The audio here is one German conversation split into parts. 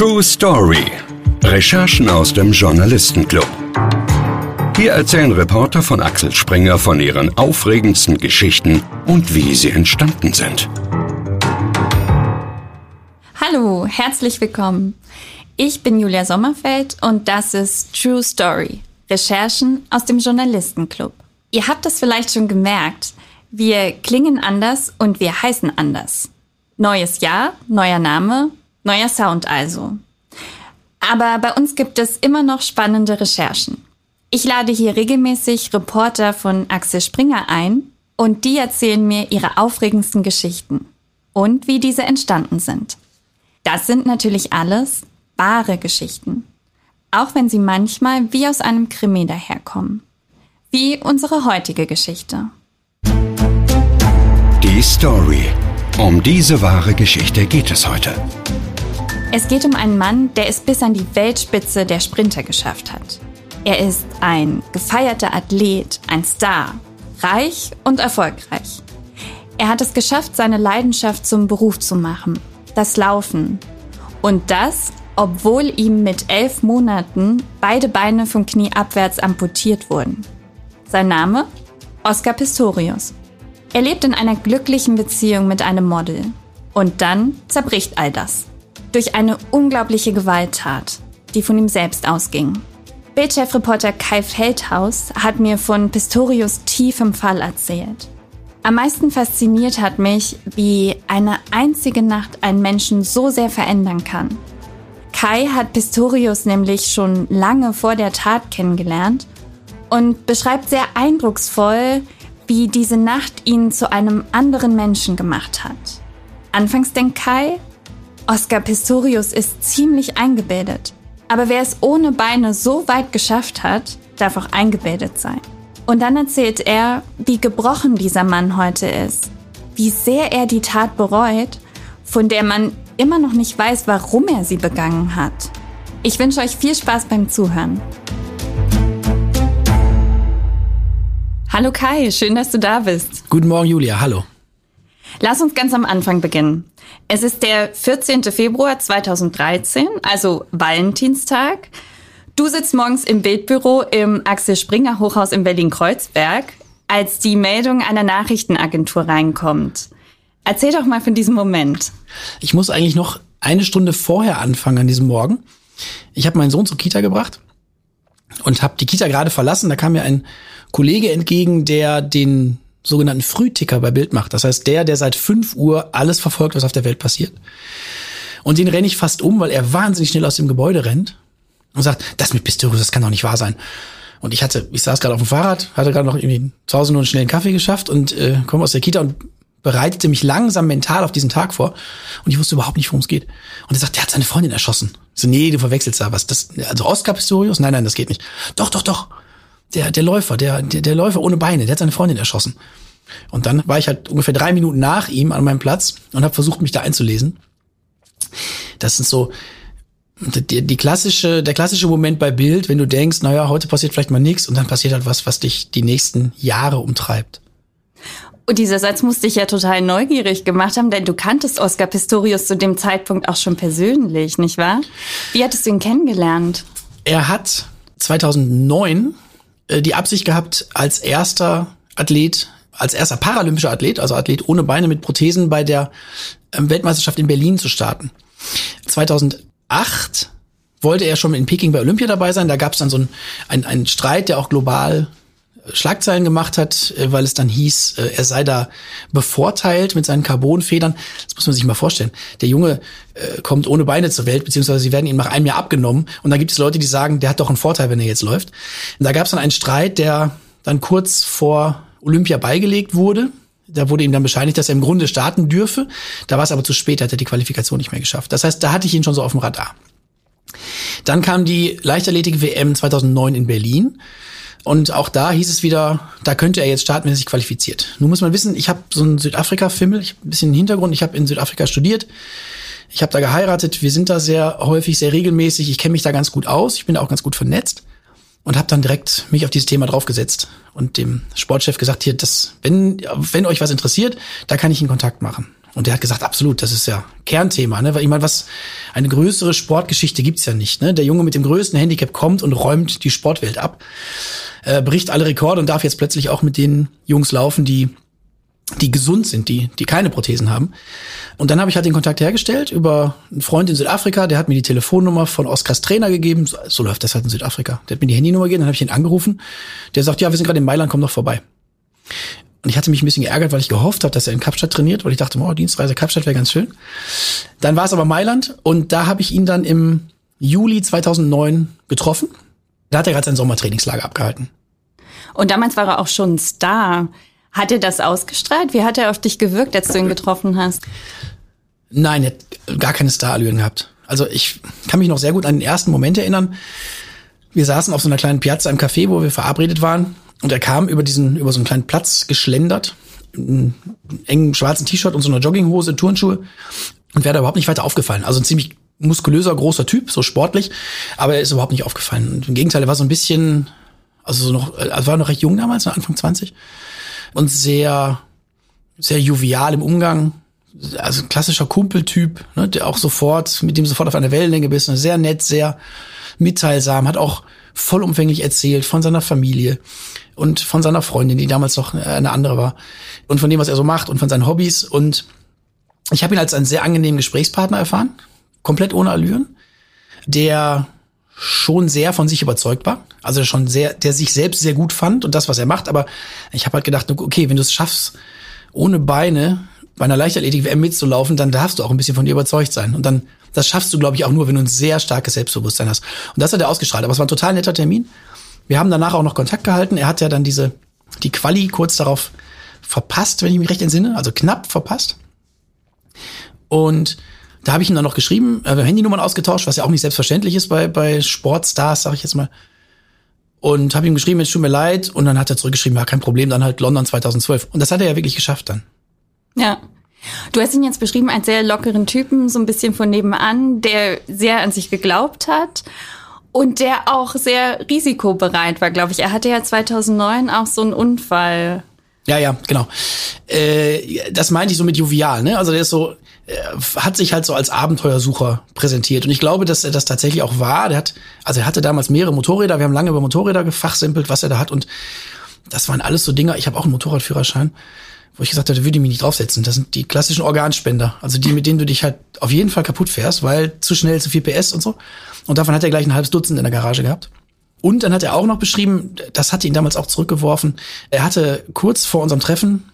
True Story. Recherchen aus dem Journalistenclub. Hier erzählen Reporter von Axel Springer von ihren aufregendsten Geschichten und wie sie entstanden sind. Hallo, herzlich willkommen. Ich bin Julia Sommerfeld und das ist True Story. Recherchen aus dem Journalistenclub. Ihr habt es vielleicht schon gemerkt. Wir klingen anders und wir heißen anders. Neues Jahr, neuer Name, neuer Sound also. Aber bei uns gibt es immer noch spannende Recherchen. Ich lade hier regelmäßig Reporter von Axel Springer ein und die erzählen mir ihre aufregendsten Geschichten und wie diese entstanden sind. Das sind natürlich alles wahre Geschichten, auch wenn sie manchmal wie aus einem Krimi daherkommen. Wie unsere heutige Geschichte. Die Story. Um diese wahre Geschichte geht es heute. Es geht um einen Mann, der es bis an die Weltspitze der Sprinter geschafft hat. Er ist ein gefeierter Athlet, ein Star, reich und erfolgreich. Er hat es geschafft, seine Leidenschaft zum Beruf zu machen, das Laufen. Und das, obwohl ihm mit elf Monaten beide Beine vom Knie abwärts amputiert wurden. Sein Name? Oscar Pistorius. Er lebt in einer glücklichen Beziehung mit einem Model. Und dann zerbricht all das. Durch eine unglaubliche Gewalttat, die von ihm selbst ausging. Bildchefreporter Kai Feldhaus hat mir von Pistorius tiefem Fall erzählt. Am meisten fasziniert hat mich, wie eine einzige Nacht einen Menschen so sehr verändern kann. Kai hat Pistorius nämlich schon lange vor der Tat kennengelernt und beschreibt sehr eindrucksvoll, wie diese Nacht ihn zu einem anderen Menschen gemacht hat. Anfangs denkt Kai, Oscar Pistorius ist ziemlich eingebildet. Aber wer es ohne Beine so weit geschafft hat, darf auch eingebildet sein. Und dann erzählt er, wie gebrochen dieser Mann heute ist, wie sehr er die Tat bereut, von der man immer noch nicht weiß, warum er sie begangen hat. Ich wünsche euch viel Spaß beim Zuhören. Hallo Kai, schön, dass du da bist. Guten Morgen, Julia, hallo. Lass uns ganz am Anfang beginnen. Es ist der 14. Februar 2013, also Valentinstag. Du sitzt morgens im Bildbüro im Axel Springer Hochhaus in Berlin-Kreuzberg, als die Meldung einer Nachrichtenagentur reinkommt. Erzähl doch mal von diesem Moment. Ich muss eigentlich noch eine Stunde vorher anfangen an diesem Morgen. Ich habe meinen Sohn zur Kita gebracht und habe die Kita gerade verlassen. Da kam mir ein Kollege entgegen, der den sogenannten Frühticker bei Bild macht. Das heißt, der, der seit 5 Uhr alles verfolgt, was auf der Welt passiert. Und den renne ich fast um, weil er wahnsinnig schnell aus dem Gebäude rennt und sagt, das mit Pistorius, das kann doch nicht wahr sein. Und ich hatte, ich saß gerade auf dem Fahrrad, hatte gerade noch irgendwie zu Hause nur einen schnellen Kaffee geschafft und äh, komme aus der Kita und bereitete mich langsam mental auf diesen Tag vor und ich wusste überhaupt nicht, worum es geht. Und er sagt, der hat seine Freundin erschossen. Ich so, nee, du verwechselst da was. Das, also Oscar Pistorius? Nein, nein, das geht nicht. Doch, doch, doch der, der Läufer, der, der, der Läufer ohne Beine, der hat seine Freundin erschossen. Und dann war ich halt ungefähr drei Minuten nach ihm an meinem Platz und habe versucht, mich da einzulesen. Das sind so die, die klassische, der klassische Moment bei Bild, wenn du denkst, naja, heute passiert vielleicht mal nichts und dann passiert halt was, was dich die nächsten Jahre umtreibt. Und dieser Satz musste ich ja total neugierig gemacht haben, denn du kanntest Oscar Pistorius zu dem Zeitpunkt auch schon persönlich, nicht wahr? Wie hattest du ihn kennengelernt? Er hat 2009 äh, die Absicht gehabt, als erster Athlet, als erster paralympischer Athlet, also Athlet ohne Beine mit Prothesen bei der ähm, Weltmeisterschaft in Berlin zu starten. 2008 wollte er schon in Peking bei Olympia dabei sein. Da gab es dann so einen, einen, einen Streit, der auch global Schlagzeilen gemacht hat, äh, weil es dann hieß, äh, er sei da bevorteilt mit seinen Carbonfedern. Das muss man sich mal vorstellen. Der Junge äh, kommt ohne Beine zur Welt, beziehungsweise sie werden ihm nach einem Jahr abgenommen. Und dann gibt es Leute, die sagen, der hat doch einen Vorteil, wenn er jetzt läuft. Und da gab es dann einen Streit, der dann kurz vor Olympia beigelegt wurde. Da wurde ihm dann bescheinigt, dass er im Grunde starten dürfe. Da war es aber zu spät, hat er die Qualifikation nicht mehr geschafft. Das heißt, da hatte ich ihn schon so auf dem Radar. Dann kam die Leichtathletik-WM 2009 in Berlin. Und auch da hieß es wieder, da könnte er jetzt starten, wenn er sich qualifiziert. Nun muss man wissen, ich habe so einen Südafrika-Fimmel, ich hab ein bisschen Hintergrund, ich habe in Südafrika studiert, ich habe da geheiratet, wir sind da sehr häufig, sehr regelmäßig, ich kenne mich da ganz gut aus, ich bin da auch ganz gut vernetzt und habe dann direkt mich auf dieses Thema draufgesetzt und dem Sportchef gesagt, hier, das, wenn, wenn euch was interessiert, da kann ich in Kontakt machen. Und der hat gesagt, absolut, das ist ja Kernthema, ne? Weil ich meine, was eine größere Sportgeschichte gibt's ja nicht. Ne? Der Junge mit dem größten Handicap kommt und räumt die Sportwelt ab, äh, bricht alle Rekorde und darf jetzt plötzlich auch mit den Jungs laufen, die die gesund sind, die, die keine Prothesen haben. Und dann habe ich halt den Kontakt hergestellt über einen Freund in Südafrika, der hat mir die Telefonnummer von Oskars Trainer gegeben. So, so läuft das halt in Südafrika. Der hat mir die Handynummer gegeben, dann habe ich ihn angerufen. Der sagt, ja, wir sind gerade in Mailand, komm doch vorbei. Und ich hatte mich ein bisschen geärgert, weil ich gehofft habe, dass er in Kapstadt trainiert, weil ich dachte, oh, Dienstreise Kapstadt wäre ganz schön. Dann war es aber Mailand und da habe ich ihn dann im Juli 2009 getroffen. Da hat er gerade sein Sommertrainingslager abgehalten. Und damals war er auch schon Star. Hat er das ausgestrahlt? Wie hat er auf dich gewirkt, als du ihn getroffen hast? Nein, er hat gar keine Starallüren gehabt. Also ich kann mich noch sehr gut an den ersten Moment erinnern. Wir saßen auf so einer kleinen Piazza im Café, wo wir verabredet waren und er kam über diesen, über so einen kleinen Platz geschlendert, in engen schwarzen T-Shirt und so einer Jogginghose, Turnschuhe und wäre da überhaupt nicht weiter aufgefallen. Also ein ziemlich muskulöser, großer Typ, so sportlich, aber er ist überhaupt nicht aufgefallen. Und Im Gegenteil, er war so ein bisschen, also so noch, er war noch recht jung damals, Anfang 20 und sehr, sehr jovial im Umgang. Also klassischer Kumpeltyp, ne, der auch sofort, mit dem sofort auf einer Wellenlänge bist, sehr nett, sehr mitteilsam, hat auch vollumfänglich erzählt von seiner Familie und von seiner Freundin, die damals noch eine andere war und von dem, was er so macht und von seinen Hobbys. Und ich habe ihn als einen sehr angenehmen Gesprächspartner erfahren, komplett ohne Allüren, der schon sehr von sich überzeugt war, also schon sehr, der sich selbst sehr gut fand und das, was er macht. Aber ich habe halt gedacht, okay, wenn du es schaffst, ohne Beine bei einer Leichtathletik-WM mitzulaufen, dann darfst du auch ein bisschen von dir überzeugt sein. Und dann, das schaffst du, glaube ich, auch nur, wenn du ein sehr starkes Selbstbewusstsein hast. Und das hat er ausgestrahlt. Aber es war ein total netter Termin. Wir haben danach auch noch Kontakt gehalten. Er hat ja dann diese, die Quali kurz darauf verpasst, wenn ich mich recht entsinne, also knapp verpasst. Und da habe ich ihm dann noch geschrieben, äh, Handynummern ausgetauscht, was ja auch nicht selbstverständlich ist bei, bei Sportstars, sage ich jetzt mal. Und habe ihm geschrieben, es tut mir leid. Und dann hat er zurückgeschrieben, ja, kein Problem, dann halt London 2012. Und das hat er ja wirklich geschafft dann. Ja. Du hast ihn jetzt beschrieben als sehr lockeren Typen, so ein bisschen von nebenan, der sehr an sich geglaubt hat und der auch sehr risikobereit war, glaube ich. Er hatte ja 2009 auch so einen Unfall. Ja, ja, genau. Äh, das meinte ich so mit jovial, ne? Also der ist so, äh, hat sich halt so als Abenteuersucher präsentiert. Und ich glaube, dass er das tatsächlich auch war. Der hat, also er hatte damals mehrere Motorräder. Wir haben lange über Motorräder gefachsimpelt, was er da hat. Und das waren alles so Dinger. Ich habe auch einen Motorradführerschein wo ich gesagt hatte, würde ich mich nicht draufsetzen. Das sind die klassischen Organspender. Also die, mit denen du dich halt auf jeden Fall kaputt fährst, weil zu schnell, zu viel PS und so. Und davon hat er gleich ein halbes Dutzend in der Garage gehabt. Und dann hat er auch noch beschrieben, das hatte ihn damals auch zurückgeworfen. Er hatte kurz vor unserem Treffen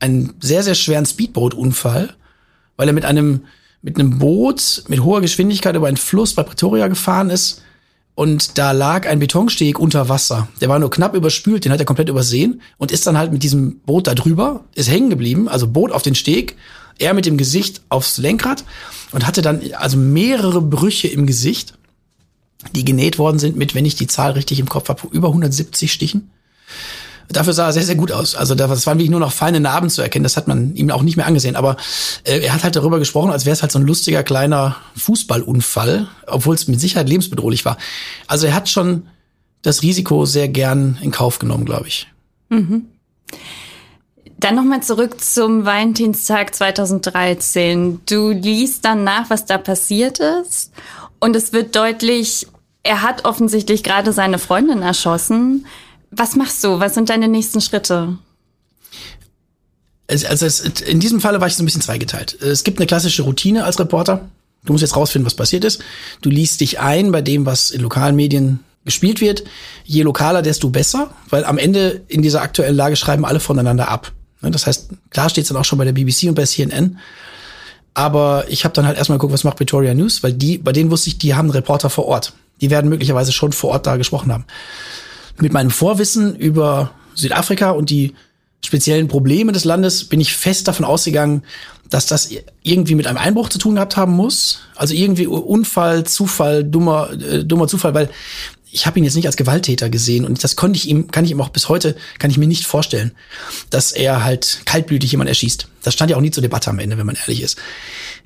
einen sehr, sehr schweren Speedboot-Unfall, weil er mit einem, mit einem Boot mit hoher Geschwindigkeit über einen Fluss bei Pretoria gefahren ist und da lag ein Betonsteg unter Wasser. Der war nur knapp überspült, den hat er komplett übersehen und ist dann halt mit diesem Boot da drüber, ist hängen geblieben, also Boot auf den Steg, er mit dem Gesicht aufs Lenkrad und hatte dann also mehrere Brüche im Gesicht, die genäht worden sind mit, wenn ich die Zahl richtig im Kopf habe, über 170 Stichen. Dafür sah er sehr, sehr gut aus. Also das waren wirklich nur noch feine Narben zu erkennen. Das hat man ihm auch nicht mehr angesehen. Aber äh, er hat halt darüber gesprochen, als wäre es halt so ein lustiger kleiner Fußballunfall, obwohl es mit Sicherheit lebensbedrohlich war. Also er hat schon das Risiko sehr gern in Kauf genommen, glaube ich. Mhm. Dann nochmal zurück zum Valentinstag 2013. Du liest dann nach, was da passiert ist. Und es wird deutlich, er hat offensichtlich gerade seine Freundin erschossen. Was machst du? Was sind deine nächsten Schritte? Also es, in diesem Falle war ich so ein bisschen zweigeteilt. Es gibt eine klassische Routine als Reporter. Du musst jetzt rausfinden, was passiert ist. Du liest dich ein bei dem, was in lokalen Medien gespielt wird. Je lokaler, desto besser, weil am Ende in dieser aktuellen Lage schreiben alle voneinander ab. Ne, das heißt, klar steht es dann auch schon bei der BBC und bei CNN. Aber ich habe dann halt erstmal geguckt, was macht Victoria News, weil die, bei denen wusste ich, die haben einen Reporter vor Ort. Die werden möglicherweise schon vor Ort da gesprochen haben mit meinem Vorwissen über Südafrika und die speziellen Probleme des Landes bin ich fest davon ausgegangen, dass das irgendwie mit einem Einbruch zu tun gehabt haben muss. Also irgendwie Unfall, Zufall, dummer, äh, dummer Zufall, weil ich habe ihn jetzt nicht als Gewalttäter gesehen und das konnte ich ihm, kann ich ihm auch bis heute, kann ich mir nicht vorstellen, dass er halt kaltblütig jemand erschießt. Das stand ja auch nie zur Debatte am Ende, wenn man ehrlich ist.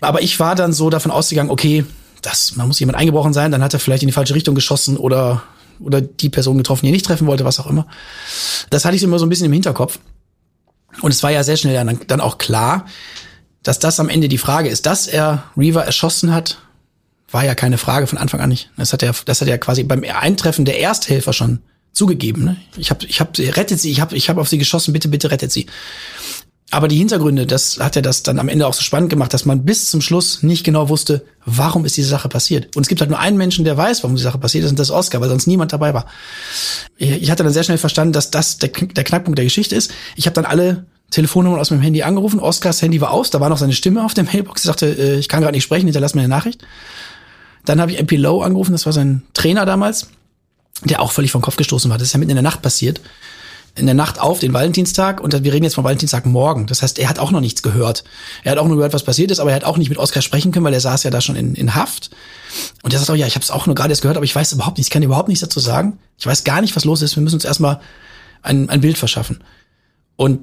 Aber ich war dann so davon ausgegangen, okay, das, man muss jemand eingebrochen sein, dann hat er vielleicht in die falsche Richtung geschossen oder oder die Person getroffen, die er nicht treffen wollte, was auch immer. Das hatte ich immer so ein bisschen im Hinterkopf. Und es war ja sehr schnell dann, dann auch klar, Dass das am Ende die Frage ist, dass er Reaver erschossen hat, war ja keine Frage von Anfang an nicht. Das hat er, das hat er quasi beim Eintreffen der Ersthelfer schon zugegeben. Ne? Ich habe, ich habe, rettet sie, ich habe, ich habe auf sie geschossen, bitte, bitte rettet sie. Aber die Hintergründe, das hat ja das dann am Ende auch so spannend gemacht, dass man bis zum Schluss nicht genau wusste, warum ist diese Sache passiert. Und es gibt halt nur einen Menschen, der weiß, warum die Sache passiert ist, und das ist Oscar, weil sonst niemand dabei war. Ich hatte dann sehr schnell verstanden, dass das der, der Knackpunkt der Geschichte ist. Ich habe dann alle Telefonnummern aus meinem Handy angerufen. Oscars Handy war aus, da war noch seine Stimme auf der Mailbox. Er sagte, äh, ich kann gerade nicht sprechen, hinterlass mir eine Nachricht. Dann habe ich MP Low angerufen, das war sein Trainer damals, der auch völlig vom Kopf gestoßen war. Das ist ja mitten in der Nacht passiert in der Nacht auf den Valentinstag und wir reden jetzt von Valentinstag morgen. Das heißt, er hat auch noch nichts gehört. Er hat auch nur gehört, was passiert ist, aber er hat auch nicht mit Oskar sprechen können, weil er saß ja da schon in, in Haft. Und er sagt auch, ja, ich habe es auch nur gerade erst gehört, aber ich weiß überhaupt nichts, ich kann überhaupt nichts dazu sagen. Ich weiß gar nicht, was los ist. Wir müssen uns erstmal ein, ein Bild verschaffen. Und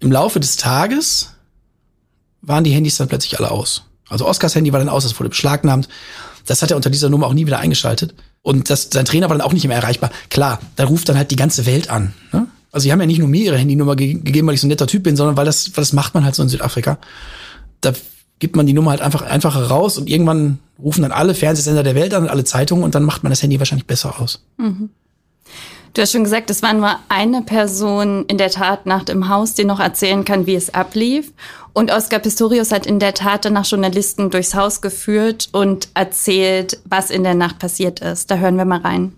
im Laufe des Tages waren die Handys dann plötzlich alle aus. Also Oskars Handy war dann aus, es wurde beschlagnahmt. Das hat er unter dieser Nummer auch nie wieder eingeschaltet. Und das, sein Trainer war dann auch nicht mehr erreichbar. Klar, da ruft dann halt die ganze Welt an. Ne? Also sie haben ja nicht nur mir ihre Handynummer ge gegeben, weil ich so ein netter Typ bin, sondern weil das, weil das macht man halt so in Südafrika. Da gibt man die Nummer halt einfach einfacher raus und irgendwann rufen dann alle Fernsehsender der Welt an und alle Zeitungen und dann macht man das Handy wahrscheinlich besser aus. Mhm. Du hast schon gesagt, es war nur eine Person in der Tatnacht im Haus, die noch erzählen kann, wie es ablief. Und Oscar Pistorius hat in der Tat danach Journalisten durchs Haus geführt und erzählt, was in der Nacht passiert ist. Da hören wir mal rein.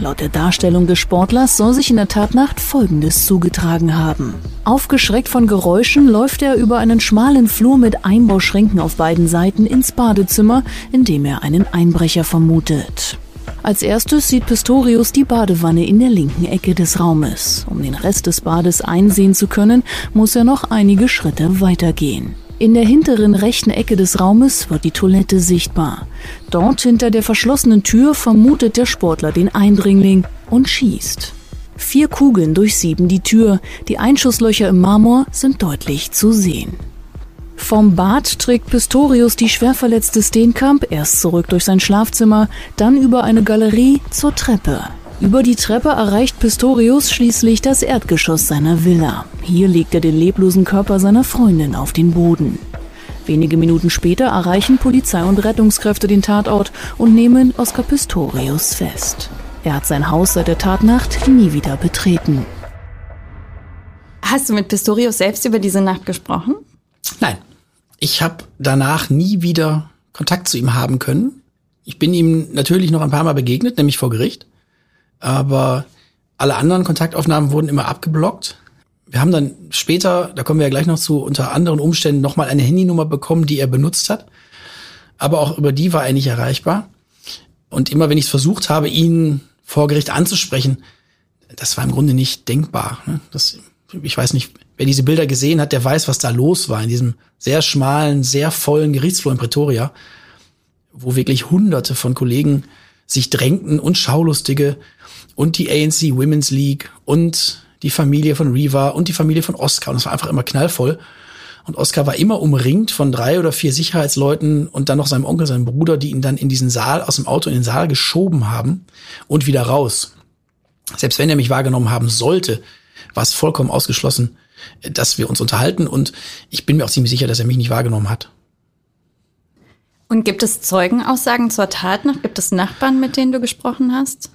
Laut der Darstellung des Sportlers soll sich in der Tatnacht Folgendes zugetragen haben. Aufgeschreckt von Geräuschen läuft er über einen schmalen Flur mit Einbauschränken auf beiden Seiten ins Badezimmer, in dem er einen Einbrecher vermutet. Als erstes sieht Pistorius die Badewanne in der linken Ecke des Raumes. Um den Rest des Bades einsehen zu können, muss er noch einige Schritte weitergehen. In der hinteren rechten Ecke des Raumes wird die Toilette sichtbar. Dort hinter der verschlossenen Tür vermutet der Sportler den Eindringling und schießt. Vier Kugeln durchsieben die Tür, die Einschusslöcher im Marmor sind deutlich zu sehen. Vom Bad trägt Pistorius die schwerverletzte Steenkamp erst zurück durch sein Schlafzimmer, dann über eine Galerie zur Treppe. Über die Treppe erreicht Pistorius schließlich das Erdgeschoss seiner Villa. Hier legt er den leblosen Körper seiner Freundin auf den Boden. Wenige Minuten später erreichen Polizei und Rettungskräfte den Tatort und nehmen Oskar Pistorius fest. Er hat sein Haus seit der Tatnacht nie wieder betreten. Hast du mit Pistorius selbst über diese Nacht gesprochen? Nein. Ich habe danach nie wieder Kontakt zu ihm haben können. Ich bin ihm natürlich noch ein paar Mal begegnet, nämlich vor Gericht aber alle anderen Kontaktaufnahmen wurden immer abgeblockt. Wir haben dann später, da kommen wir ja gleich noch zu, unter anderen Umständen nochmal eine Handynummer bekommen, die er benutzt hat. Aber auch über die war er nicht erreichbar. Und immer wenn ich es versucht habe, ihn vor Gericht anzusprechen, das war im Grunde nicht denkbar. Ne? Das, ich weiß nicht, wer diese Bilder gesehen hat, der weiß, was da los war in diesem sehr schmalen, sehr vollen Gerichtsflur in Pretoria, wo wirklich Hunderte von Kollegen sich drängten und Schaulustige und die ANC Women's League und die Familie von Reva und die Familie von Oscar. Und es war einfach immer knallvoll. Und Oscar war immer umringt von drei oder vier Sicherheitsleuten und dann noch seinem Onkel, seinem Bruder, die ihn dann in diesen Saal, aus dem Auto in den Saal geschoben haben und wieder raus. Selbst wenn er mich wahrgenommen haben sollte, war es vollkommen ausgeschlossen, dass wir uns unterhalten. Und ich bin mir auch ziemlich sicher, dass er mich nicht wahrgenommen hat. Und gibt es Zeugenaussagen zur Tat noch? Gibt es Nachbarn, mit denen du gesprochen hast?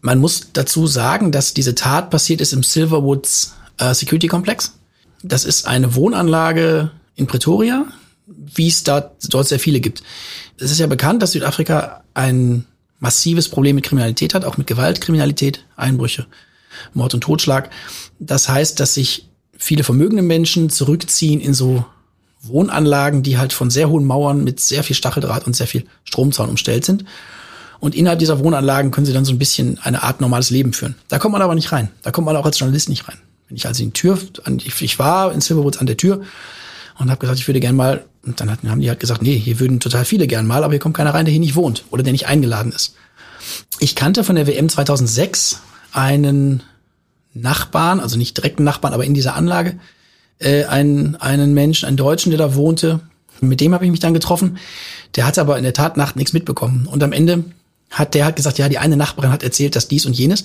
Man muss dazu sagen, dass diese Tat passiert ist im Silverwoods äh, Security Complex. Das ist eine Wohnanlage in Pretoria, wie es da, dort sehr viele gibt. Es ist ja bekannt, dass Südafrika ein massives Problem mit Kriminalität hat, auch mit Gewaltkriminalität, Einbrüche, Mord und Totschlag. Das heißt, dass sich viele vermögende Menschen zurückziehen in so Wohnanlagen, die halt von sehr hohen Mauern mit sehr viel Stacheldraht und sehr viel Stromzaun umstellt sind. Und innerhalb dieser Wohnanlagen können sie dann so ein bisschen eine Art normales Leben führen. Da kommt man aber nicht rein. Da kommt man auch als Journalist nicht rein. Wenn ich also in die Tür, ich war in Silverwoods an der Tür und habe gesagt, ich würde gern mal, und dann haben die halt gesagt, nee, hier würden total viele gern mal, aber hier kommt keiner rein, der hier nicht wohnt oder der nicht eingeladen ist. Ich kannte von der WM 2006 einen Nachbarn, also nicht direkten Nachbarn, aber in dieser Anlage, äh, einen, einen Menschen, einen Deutschen, der da wohnte. Mit dem habe ich mich dann getroffen. Der hat aber in der Tat Nacht nichts mitbekommen. Und am Ende hat der hat gesagt, ja, die eine Nachbarin hat erzählt, dass dies und jenes.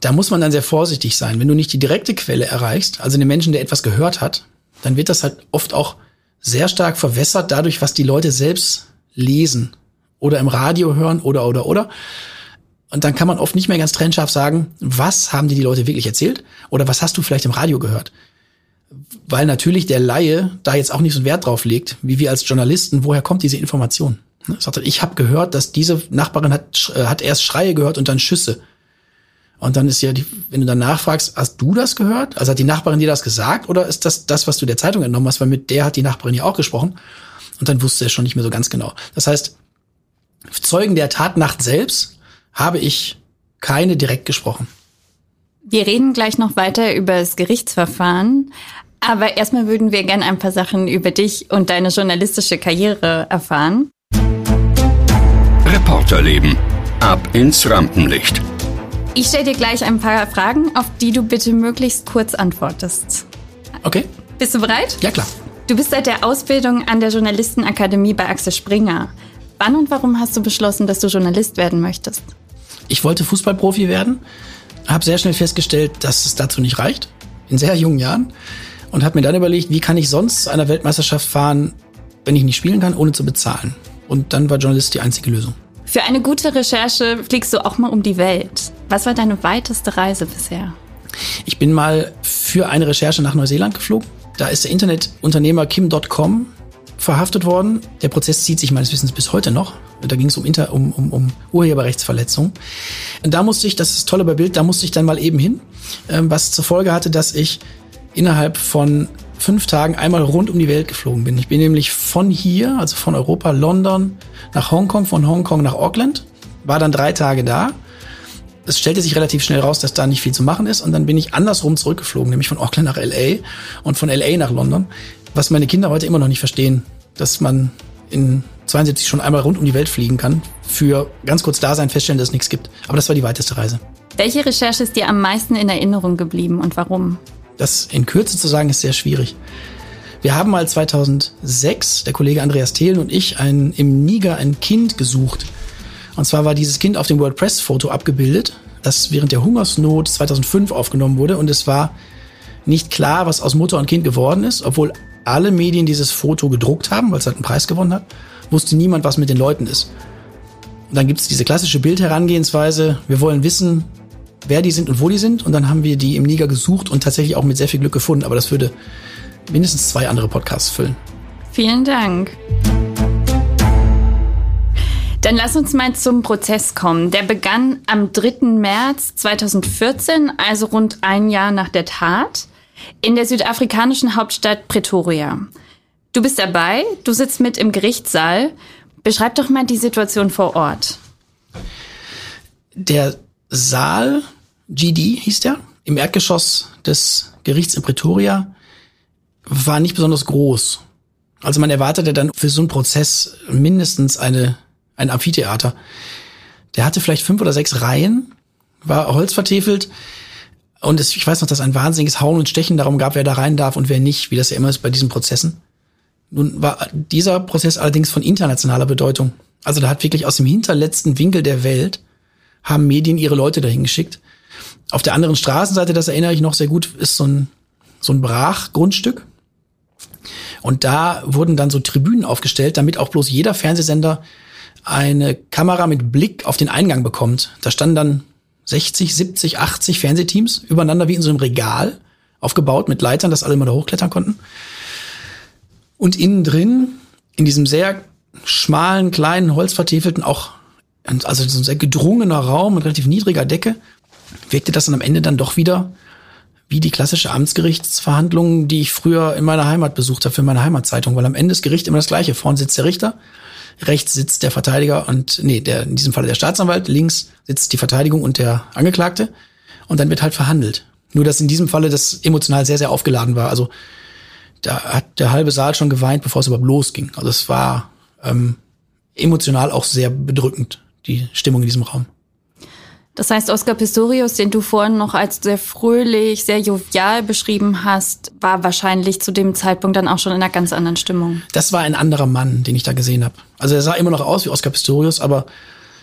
Da muss man dann sehr vorsichtig sein. Wenn du nicht die direkte Quelle erreichst, also den Menschen, der etwas gehört hat, dann wird das halt oft auch sehr stark verwässert dadurch, was die Leute selbst lesen oder im Radio hören oder oder oder. Und dann kann man oft nicht mehr ganz trennscharf sagen, was haben dir die Leute wirklich erzählt oder was hast du vielleicht im Radio gehört. Weil natürlich der Laie da jetzt auch nicht so einen Wert drauf legt, wie wir als Journalisten, woher kommt diese Information? Ne, ich habe gehört, dass diese Nachbarin hat, äh, hat erst Schreie gehört und dann Schüsse. Und dann ist ja, die, wenn du dann nachfragst, hast du das gehört? Also hat die Nachbarin dir das gesagt oder ist das das, was du der Zeitung entnommen hast? Weil mit der hat die Nachbarin ja auch gesprochen. Und dann wusste er schon nicht mehr so ganz genau. Das heißt, Zeugen der Tatnacht selbst habe ich keine direkt gesprochen. Wir reden gleich noch weiter über das Gerichtsverfahren. Aber erstmal würden wir gerne ein paar Sachen über dich und deine journalistische Karriere erfahren. Reporterleben. Ab ins Rampenlicht. Ich stelle dir gleich ein paar Fragen, auf die du bitte möglichst kurz antwortest. Okay. Bist du bereit? Ja, klar. Du bist seit der Ausbildung an der Journalistenakademie bei Axel Springer. Wann und warum hast du beschlossen, dass du Journalist werden möchtest? Ich wollte Fußballprofi werden, habe sehr schnell festgestellt, dass es dazu nicht reicht, in sehr jungen Jahren, und habe mir dann überlegt, wie kann ich sonst zu einer Weltmeisterschaft fahren, wenn ich nicht spielen kann, ohne zu bezahlen. Und dann war Journalist die einzige Lösung. Für eine gute Recherche fliegst du auch mal um die Welt. Was war deine weiteste Reise bisher? Ich bin mal für eine Recherche nach Neuseeland geflogen. Da ist der Internetunternehmer Kim.com verhaftet worden. Der Prozess zieht sich meines Wissens bis heute noch. Da ging es um, Inter um, um, um Urheberrechtsverletzung. Da musste ich, das ist toll bei Bild, da musste ich dann mal eben hin, ähm, was zur Folge hatte, dass ich innerhalb von fünf Tagen einmal rund um die Welt geflogen bin. Ich bin nämlich von hier, also von Europa, London nach Hongkong, von Hongkong nach Auckland, war dann drei Tage da. Es stellte sich relativ schnell raus, dass da nicht viel zu machen ist und dann bin ich andersrum zurückgeflogen, nämlich von Auckland nach LA und von LA nach London, was meine Kinder heute immer noch nicht verstehen, dass man in 72 schon einmal rund um die Welt fliegen kann, für ganz kurz da sein, feststellen, dass es nichts gibt. Aber das war die weiteste Reise. Welche Recherche ist dir am meisten in Erinnerung geblieben und warum? Das in Kürze zu sagen, ist sehr schwierig. Wir haben mal 2006, der Kollege Andreas Thelen und ich, ein, im Niger ein Kind gesucht. Und zwar war dieses Kind auf dem WordPress-Foto abgebildet, das während der Hungersnot 2005 aufgenommen wurde. Und es war nicht klar, was aus Mutter und Kind geworden ist, obwohl alle Medien dieses Foto gedruckt haben, weil es halt einen Preis gewonnen hat, wusste niemand, was mit den Leuten ist. Und dann gibt es diese klassische Bildherangehensweise, wir wollen wissen, wer die sind und wo die sind. Und dann haben wir die im Niger gesucht und tatsächlich auch mit sehr viel Glück gefunden. Aber das würde mindestens zwei andere Podcasts füllen. Vielen Dank. Dann lass uns mal zum Prozess kommen. Der begann am 3. März 2014, also rund ein Jahr nach der Tat, in der südafrikanischen Hauptstadt Pretoria. Du bist dabei, du sitzt mit im Gerichtssaal. Beschreib doch mal die Situation vor Ort. Der Saal GD hieß der, im Erdgeschoss des Gerichts in Pretoria, war nicht besonders groß. Also man erwartete dann für so einen Prozess mindestens eine, ein Amphitheater. Der hatte vielleicht fünf oder sechs Reihen, war holzvertefelt. Und es, ich weiß noch, dass ein wahnsinniges Hauen und Stechen darum gab, wer da rein darf und wer nicht, wie das ja immer ist bei diesen Prozessen. Nun war dieser Prozess allerdings von internationaler Bedeutung. Also da hat wirklich aus dem hinterletzten Winkel der Welt haben Medien ihre Leute dahin geschickt. Auf der anderen Straßenseite, das erinnere ich noch sehr gut, ist so ein, so ein Brachgrundstück. Und da wurden dann so Tribünen aufgestellt, damit auch bloß jeder Fernsehsender eine Kamera mit Blick auf den Eingang bekommt. Da standen dann 60, 70, 80 Fernsehteams übereinander wie in so einem Regal aufgebaut mit Leitern, dass alle immer da hochklettern konnten. Und innen drin, in diesem sehr schmalen, kleinen, holzvertiefelten, auch also so ein sehr gedrungener Raum mit relativ niedriger Decke, wirkte das dann am Ende dann doch wieder wie die klassische Amtsgerichtsverhandlung, die ich früher in meiner Heimat besucht habe für meine Heimatzeitung, weil am Ende das Gericht immer das gleiche. Vorne sitzt der Richter, rechts sitzt der Verteidiger und nee, der in diesem Falle der Staatsanwalt, links sitzt die Verteidigung und der Angeklagte und dann wird halt verhandelt. Nur dass in diesem Falle das emotional sehr sehr aufgeladen war. Also da hat der halbe Saal schon geweint, bevor es überhaupt losging. Also es war ähm, emotional auch sehr bedrückend die Stimmung in diesem Raum. Das heißt, Oscar Pistorius, den du vorhin noch als sehr fröhlich, sehr jovial beschrieben hast, war wahrscheinlich zu dem Zeitpunkt dann auch schon in einer ganz anderen Stimmung. Das war ein anderer Mann, den ich da gesehen habe. Also er sah immer noch aus wie Oscar Pistorius, aber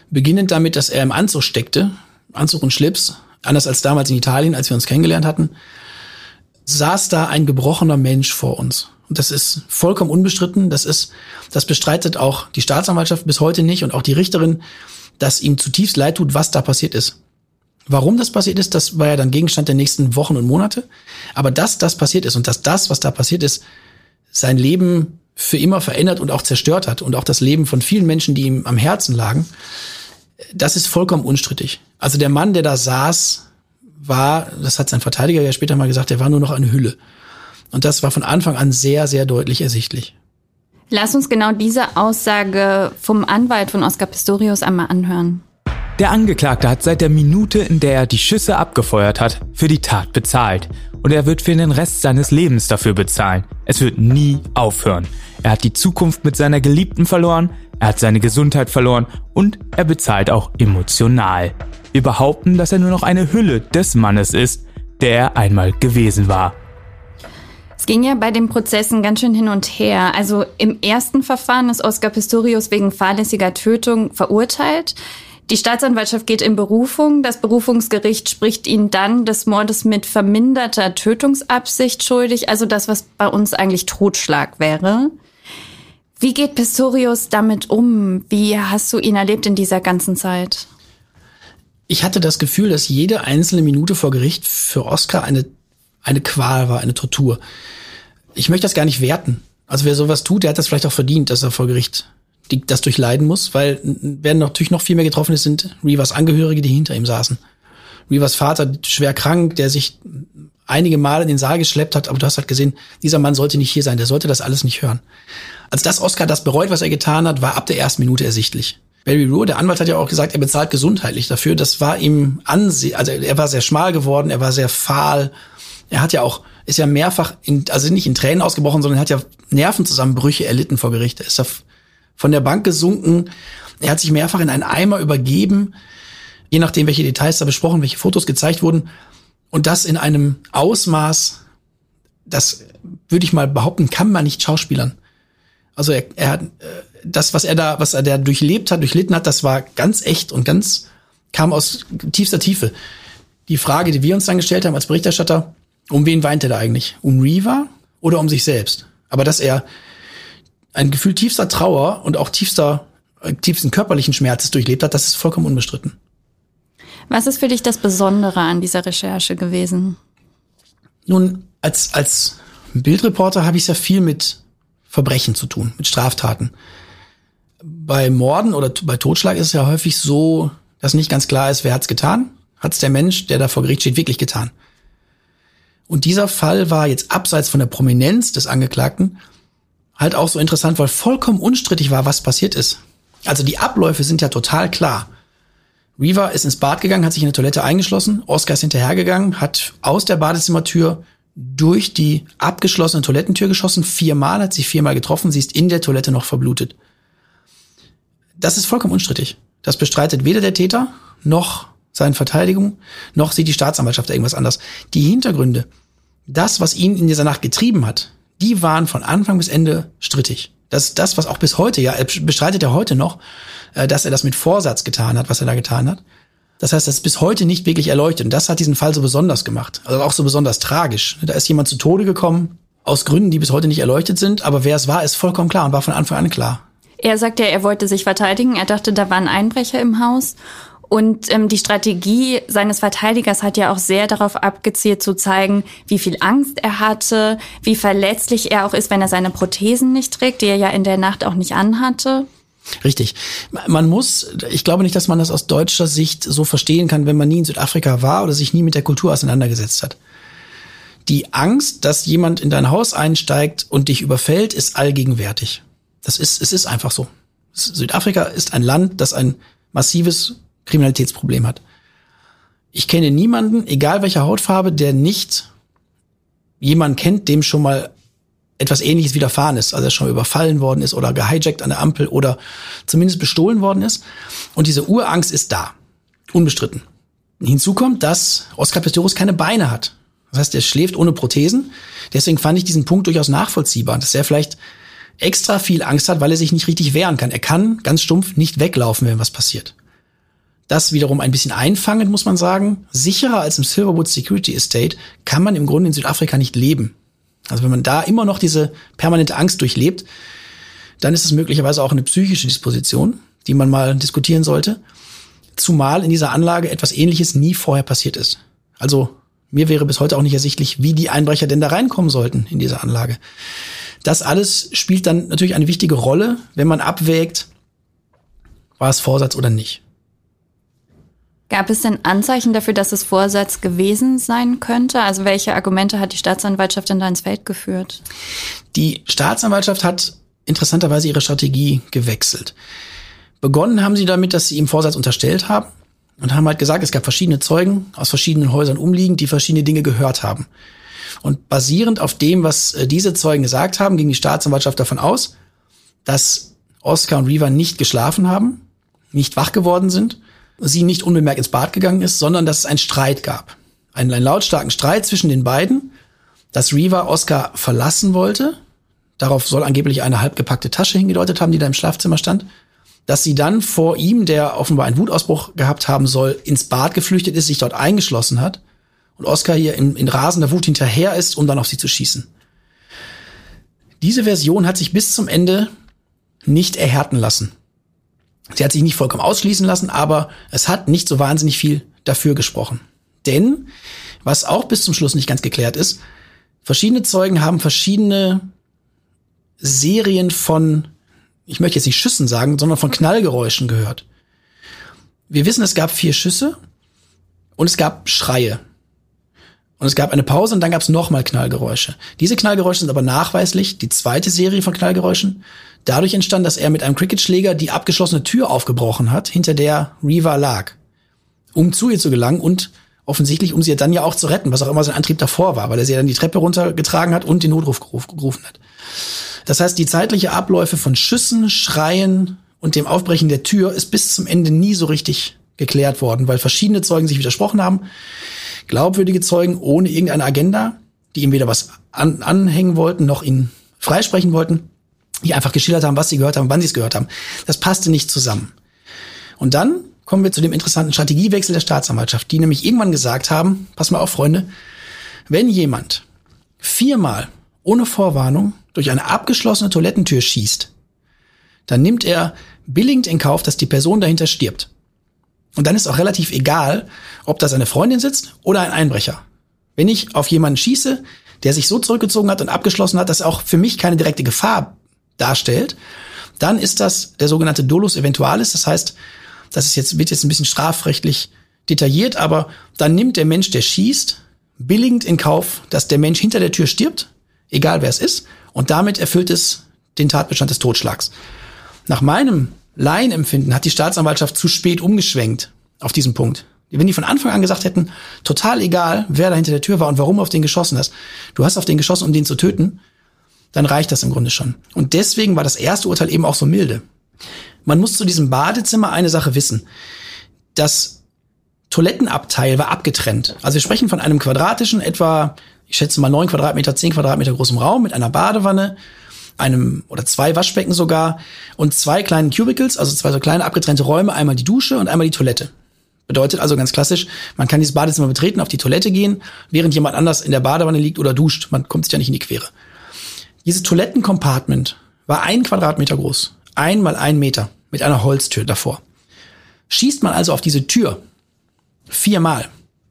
beginnend damit, dass er im Anzug steckte, Anzug und Schlips, anders als damals in Italien, als wir uns kennengelernt hatten, saß da ein gebrochener Mensch vor uns. Und das ist vollkommen unbestritten. Das ist, das bestreitet auch die Staatsanwaltschaft bis heute nicht und auch die Richterin, dass ihm zutiefst leid tut, was da passiert ist. Warum das passiert ist, das war ja dann Gegenstand der nächsten Wochen und Monate. Aber dass das passiert ist und dass das, was da passiert ist, sein Leben für immer verändert und auch zerstört hat und auch das Leben von vielen Menschen, die ihm am Herzen lagen, das ist vollkommen unstrittig. Also der Mann, der da saß, war, das hat sein Verteidiger ja später mal gesagt, der war nur noch eine Hülle. Und das war von Anfang an sehr, sehr deutlich ersichtlich. Lass uns genau diese Aussage vom Anwalt von Oscar Pistorius einmal anhören. Der Angeklagte hat seit der Minute, in der er die Schüsse abgefeuert hat, für die Tat bezahlt. Und er wird für den Rest seines Lebens dafür bezahlen. Es wird nie aufhören. Er hat die Zukunft mit seiner Geliebten verloren, er hat seine Gesundheit verloren und er bezahlt auch emotional. Wir behaupten, dass er nur noch eine Hülle des Mannes ist, der er einmal gewesen war. Es ging ja bei den Prozessen ganz schön hin und her. Also im ersten Verfahren ist Oscar Pistorius wegen fahrlässiger Tötung verurteilt. Die Staatsanwaltschaft geht in Berufung. Das Berufungsgericht spricht ihn dann des Mordes mit verminderter Tötungsabsicht schuldig, also das, was bei uns eigentlich Totschlag wäre. Wie geht Pistorius damit um? Wie hast du ihn erlebt in dieser ganzen Zeit? Ich hatte das Gefühl, dass jede einzelne Minute vor Gericht für Oscar eine eine Qual war, eine Tortur. Ich möchte das gar nicht werten. Also wer sowas tut, der hat das vielleicht auch verdient, dass er vor Gericht die, das durchleiden muss, weil wer natürlich noch viel mehr getroffen ist, sind Reavers Angehörige, die hinter ihm saßen. Reavers Vater, schwer krank, der sich einige Male in den Saal geschleppt hat, aber du hast halt gesehen, dieser Mann sollte nicht hier sein, der sollte das alles nicht hören. Als das Oscar das bereut, was er getan hat, war ab der ersten Minute ersichtlich. Barry Rue, der Anwalt hat ja auch gesagt, er bezahlt gesundheitlich dafür. Das war ihm ansehen, also er war sehr schmal geworden, er war sehr fahl, er hat ja auch, ist ja mehrfach, in, also nicht in Tränen ausgebrochen, sondern hat ja Nervenzusammenbrüche erlitten vor Gericht. Er ist ja von der Bank gesunken. Er hat sich mehrfach in einen Eimer übergeben, je nachdem, welche Details da besprochen, welche Fotos gezeigt wurden. Und das in einem Ausmaß, das würde ich mal behaupten, kann man nicht schauspielern. Also er, er hat äh, das, was er da, was er da durchlebt hat, durchlitten hat, das war ganz echt und ganz kam aus tiefster Tiefe. Die Frage, die wir uns dann gestellt haben als Berichterstatter, um wen weint er da eigentlich? Um Reaver oder um sich selbst? Aber dass er ein Gefühl tiefster Trauer und auch tiefster, äh, tiefsten körperlichen Schmerzes durchlebt hat, das ist vollkommen unbestritten. Was ist für dich das Besondere an dieser Recherche gewesen? Nun, als, als Bildreporter habe ich sehr viel mit Verbrechen zu tun, mit Straftaten. Bei Morden oder bei Totschlag ist es ja häufig so, dass nicht ganz klar ist, wer hat's getan. Hat's der Mensch, der da vor Gericht steht, wirklich getan? Und dieser Fall war jetzt abseits von der Prominenz des Angeklagten halt auch so interessant, weil vollkommen unstrittig war, was passiert ist. Also die Abläufe sind ja total klar. Reaver ist ins Bad gegangen, hat sich in der Toilette eingeschlossen, Oscar ist hinterhergegangen, hat aus der Badezimmertür durch die abgeschlossene Toilettentür geschossen, viermal, hat sie viermal getroffen, sie ist in der Toilette noch verblutet. Das ist vollkommen unstrittig. Das bestreitet weder der Täter noch seine Verteidigung, noch sieht die Staatsanwaltschaft irgendwas anders. Die Hintergründe, das, was ihn in dieser Nacht getrieben hat, die waren von Anfang bis Ende strittig. Das ist das, was auch bis heute, ja, er bestreitet ja heute noch, äh, dass er das mit Vorsatz getan hat, was er da getan hat. Das heißt, das ist bis heute nicht wirklich erleuchtet. Und das hat diesen Fall so besonders gemacht. Also auch so besonders tragisch. Da ist jemand zu Tode gekommen, aus Gründen, die bis heute nicht erleuchtet sind. Aber wer es war, ist vollkommen klar und war von Anfang an klar. Er sagt ja, er wollte sich verteidigen. Er dachte, da waren Einbrecher im Haus. Und ähm, die Strategie seines Verteidigers hat ja auch sehr darauf abgezielt zu zeigen, wie viel Angst er hatte, wie verletzlich er auch ist, wenn er seine Prothesen nicht trägt, die er ja in der Nacht auch nicht anhatte. Richtig. Man muss, ich glaube nicht, dass man das aus deutscher Sicht so verstehen kann, wenn man nie in Südafrika war oder sich nie mit der Kultur auseinandergesetzt hat. Die Angst, dass jemand in dein Haus einsteigt und dich überfällt, ist allgegenwärtig. Das ist, es ist einfach so. Südafrika ist ein Land, das ein massives Kriminalitätsproblem hat. Ich kenne niemanden, egal welcher Hautfarbe, der nicht jemanden kennt, dem schon mal etwas ähnliches widerfahren ist, also er schon überfallen worden ist oder gehijackt an der Ampel oder zumindest bestohlen worden ist. Und diese Urangst ist da. Unbestritten. Hinzu kommt, dass Oscar Pistorius keine Beine hat. Das heißt, er schläft ohne Prothesen. Deswegen fand ich diesen Punkt durchaus nachvollziehbar, dass er vielleicht extra viel Angst hat, weil er sich nicht richtig wehren kann. Er kann ganz stumpf nicht weglaufen, wenn was passiert. Das wiederum ein bisschen einfangend, muss man sagen. Sicherer als im Silverwood Security Estate kann man im Grunde in Südafrika nicht leben. Also wenn man da immer noch diese permanente Angst durchlebt, dann ist es möglicherweise auch eine psychische Disposition, die man mal diskutieren sollte. Zumal in dieser Anlage etwas Ähnliches nie vorher passiert ist. Also mir wäre bis heute auch nicht ersichtlich, wie die Einbrecher denn da reinkommen sollten in diese Anlage. Das alles spielt dann natürlich eine wichtige Rolle, wenn man abwägt, war es Vorsatz oder nicht. Gab es denn Anzeichen dafür, dass es Vorsatz gewesen sein könnte? Also welche Argumente hat die Staatsanwaltschaft denn da ins Feld geführt? Die Staatsanwaltschaft hat interessanterweise ihre Strategie gewechselt. Begonnen haben sie damit, dass sie ihm Vorsatz unterstellt haben und haben halt gesagt, es gab verschiedene Zeugen aus verschiedenen Häusern umliegend, die verschiedene Dinge gehört haben. Und basierend auf dem, was äh, diese Zeugen gesagt haben, ging die Staatsanwaltschaft davon aus, dass Oscar und Reaver nicht geschlafen haben, nicht wach geworden sind sie nicht unbemerkt ins Bad gegangen ist, sondern dass es einen Streit gab. Einen, einen lautstarken Streit zwischen den beiden, dass Reva Oscar verlassen wollte. Darauf soll angeblich eine halbgepackte Tasche hingedeutet haben, die da im Schlafzimmer stand. Dass sie dann vor ihm, der offenbar einen Wutausbruch gehabt haben soll, ins Bad geflüchtet ist, sich dort eingeschlossen hat und Oscar hier in, in rasender Wut hinterher ist, um dann auf sie zu schießen. Diese Version hat sich bis zum Ende nicht erhärten lassen. Sie hat sich nicht vollkommen ausschließen lassen, aber es hat nicht so wahnsinnig viel dafür gesprochen. Denn, was auch bis zum Schluss nicht ganz geklärt ist, verschiedene Zeugen haben verschiedene Serien von, ich möchte jetzt nicht Schüssen sagen, sondern von Knallgeräuschen gehört. Wir wissen, es gab vier Schüsse und es gab Schreie. Und es gab eine Pause und dann gab es nochmal Knallgeräusche. Diese Knallgeräusche sind aber nachweislich die zweite Serie von Knallgeräuschen dadurch entstand, dass er mit einem Cricketschläger die abgeschlossene Tür aufgebrochen hat, hinter der Reva lag, um zu ihr zu gelangen und offensichtlich, um sie dann ja auch zu retten, was auch immer sein Antrieb davor war, weil er sie dann die Treppe runtergetragen hat und den Notruf gerufen hat. Das heißt, die zeitliche Abläufe von Schüssen, Schreien und dem Aufbrechen der Tür ist bis zum Ende nie so richtig geklärt worden, weil verschiedene Zeugen sich widersprochen haben. Glaubwürdige Zeugen ohne irgendeine Agenda, die ihm weder was an, anhängen wollten, noch ihn freisprechen wollten die einfach geschildert haben, was sie gehört haben, wann sie es gehört haben. Das passte nicht zusammen. Und dann kommen wir zu dem interessanten Strategiewechsel der Staatsanwaltschaft, die nämlich irgendwann gesagt haben, pass mal auf, Freunde, wenn jemand viermal ohne Vorwarnung durch eine abgeschlossene Toilettentür schießt, dann nimmt er billigend in Kauf, dass die Person dahinter stirbt. Und dann ist auch relativ egal, ob das eine Freundin sitzt oder ein Einbrecher. Wenn ich auf jemanden schieße, der sich so zurückgezogen hat und abgeschlossen hat, dass auch für mich keine direkte Gefahr darstellt, dann ist das der sogenannte Dolus Eventualis. Das heißt, das ist jetzt, wird jetzt ein bisschen strafrechtlich detailliert, aber dann nimmt der Mensch, der schießt, billigend in Kauf, dass der Mensch hinter der Tür stirbt, egal wer es ist, und damit erfüllt es den Tatbestand des Totschlags. Nach meinem Laienempfinden hat die Staatsanwaltschaft zu spät umgeschwenkt auf diesen Punkt. Wenn die von Anfang an gesagt hätten, total egal, wer da hinter der Tür war und warum auf den geschossen hast. Du hast auf den geschossen, um den zu töten dann reicht das im Grunde schon. Und deswegen war das erste Urteil eben auch so milde. Man muss zu diesem Badezimmer eine Sache wissen. Das Toilettenabteil war abgetrennt. Also wir sprechen von einem quadratischen, etwa, ich schätze mal neun Quadratmeter, zehn Quadratmeter großem Raum mit einer Badewanne, einem oder zwei Waschbecken sogar und zwei kleinen Cubicles, also zwei so kleine abgetrennte Räume, einmal die Dusche und einmal die Toilette. Bedeutet also ganz klassisch, man kann dieses Badezimmer betreten, auf die Toilette gehen, während jemand anders in der Badewanne liegt oder duscht. Man kommt sich ja nicht in die Quere. Dieses Toilettencompartment war ein Quadratmeter groß. Ein ein Meter. Mit einer Holztür davor. Schießt man also auf diese Tür viermal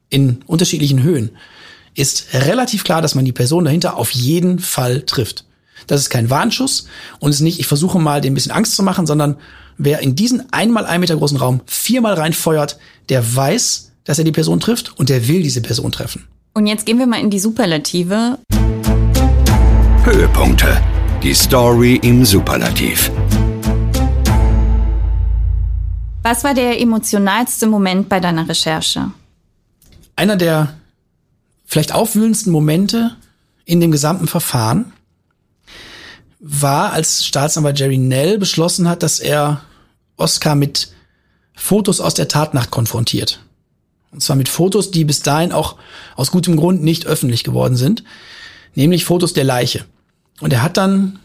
in unterschiedlichen Höhen, ist relativ klar, dass man die Person dahinter auf jeden Fall trifft. Das ist kein Warnschuss und ist nicht, ich versuche mal, dem ein bisschen Angst zu machen, sondern wer in diesen einmal ein Meter großen Raum viermal reinfeuert, der weiß, dass er die Person trifft und der will diese Person treffen. Und jetzt gehen wir mal in die Superlative. Höhepunkte. Die Story im Superlativ. Was war der emotionalste Moment bei deiner Recherche? Einer der vielleicht aufwühlendsten Momente in dem gesamten Verfahren war, als Staatsanwalt Jerry Nell beschlossen hat, dass er Oscar mit Fotos aus der Tatnacht konfrontiert. Und zwar mit Fotos, die bis dahin auch aus gutem Grund nicht öffentlich geworden sind nämlich Fotos der Leiche. Und er hat dann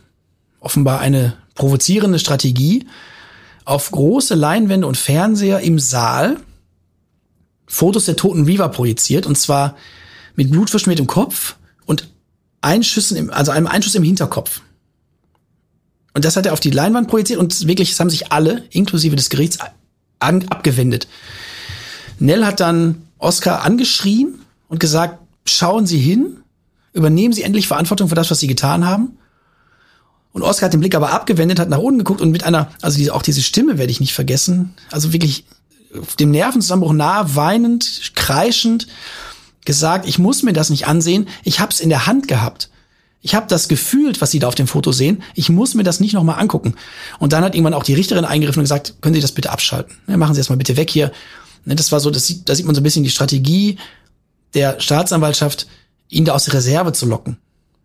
offenbar eine provozierende Strategie auf große Leinwände und Fernseher im Saal Fotos der toten Reaver projiziert und zwar mit blutverschmiertem Kopf und Einschüssen im, also einem Einschuss im Hinterkopf. Und das hat er auf die Leinwand projiziert und wirklich, es haben sich alle, inklusive des Gerichts, abgewendet. Nell hat dann Oscar angeschrien und gesagt, schauen Sie hin, übernehmen Sie endlich Verantwortung für das, was Sie getan haben. Und Oscar hat den Blick aber abgewendet, hat nach unten geguckt und mit einer, also diese, auch diese Stimme werde ich nicht vergessen, also wirklich dem Nervenzusammenbruch nah, weinend, kreischend, gesagt, ich muss mir das nicht ansehen, ich hab's in der Hand gehabt. Ich habe das gefühlt, was Sie da auf dem Foto sehen. Ich muss mir das nicht nochmal angucken. Und dann hat irgendwann auch die Richterin eingegriffen und gesagt, können Sie das bitte abschalten? Ja, machen Sie das mal bitte weg hier. Ne, das war so, das sieht, da sieht man so ein bisschen die Strategie der Staatsanwaltschaft, ihn da aus der Reserve zu locken.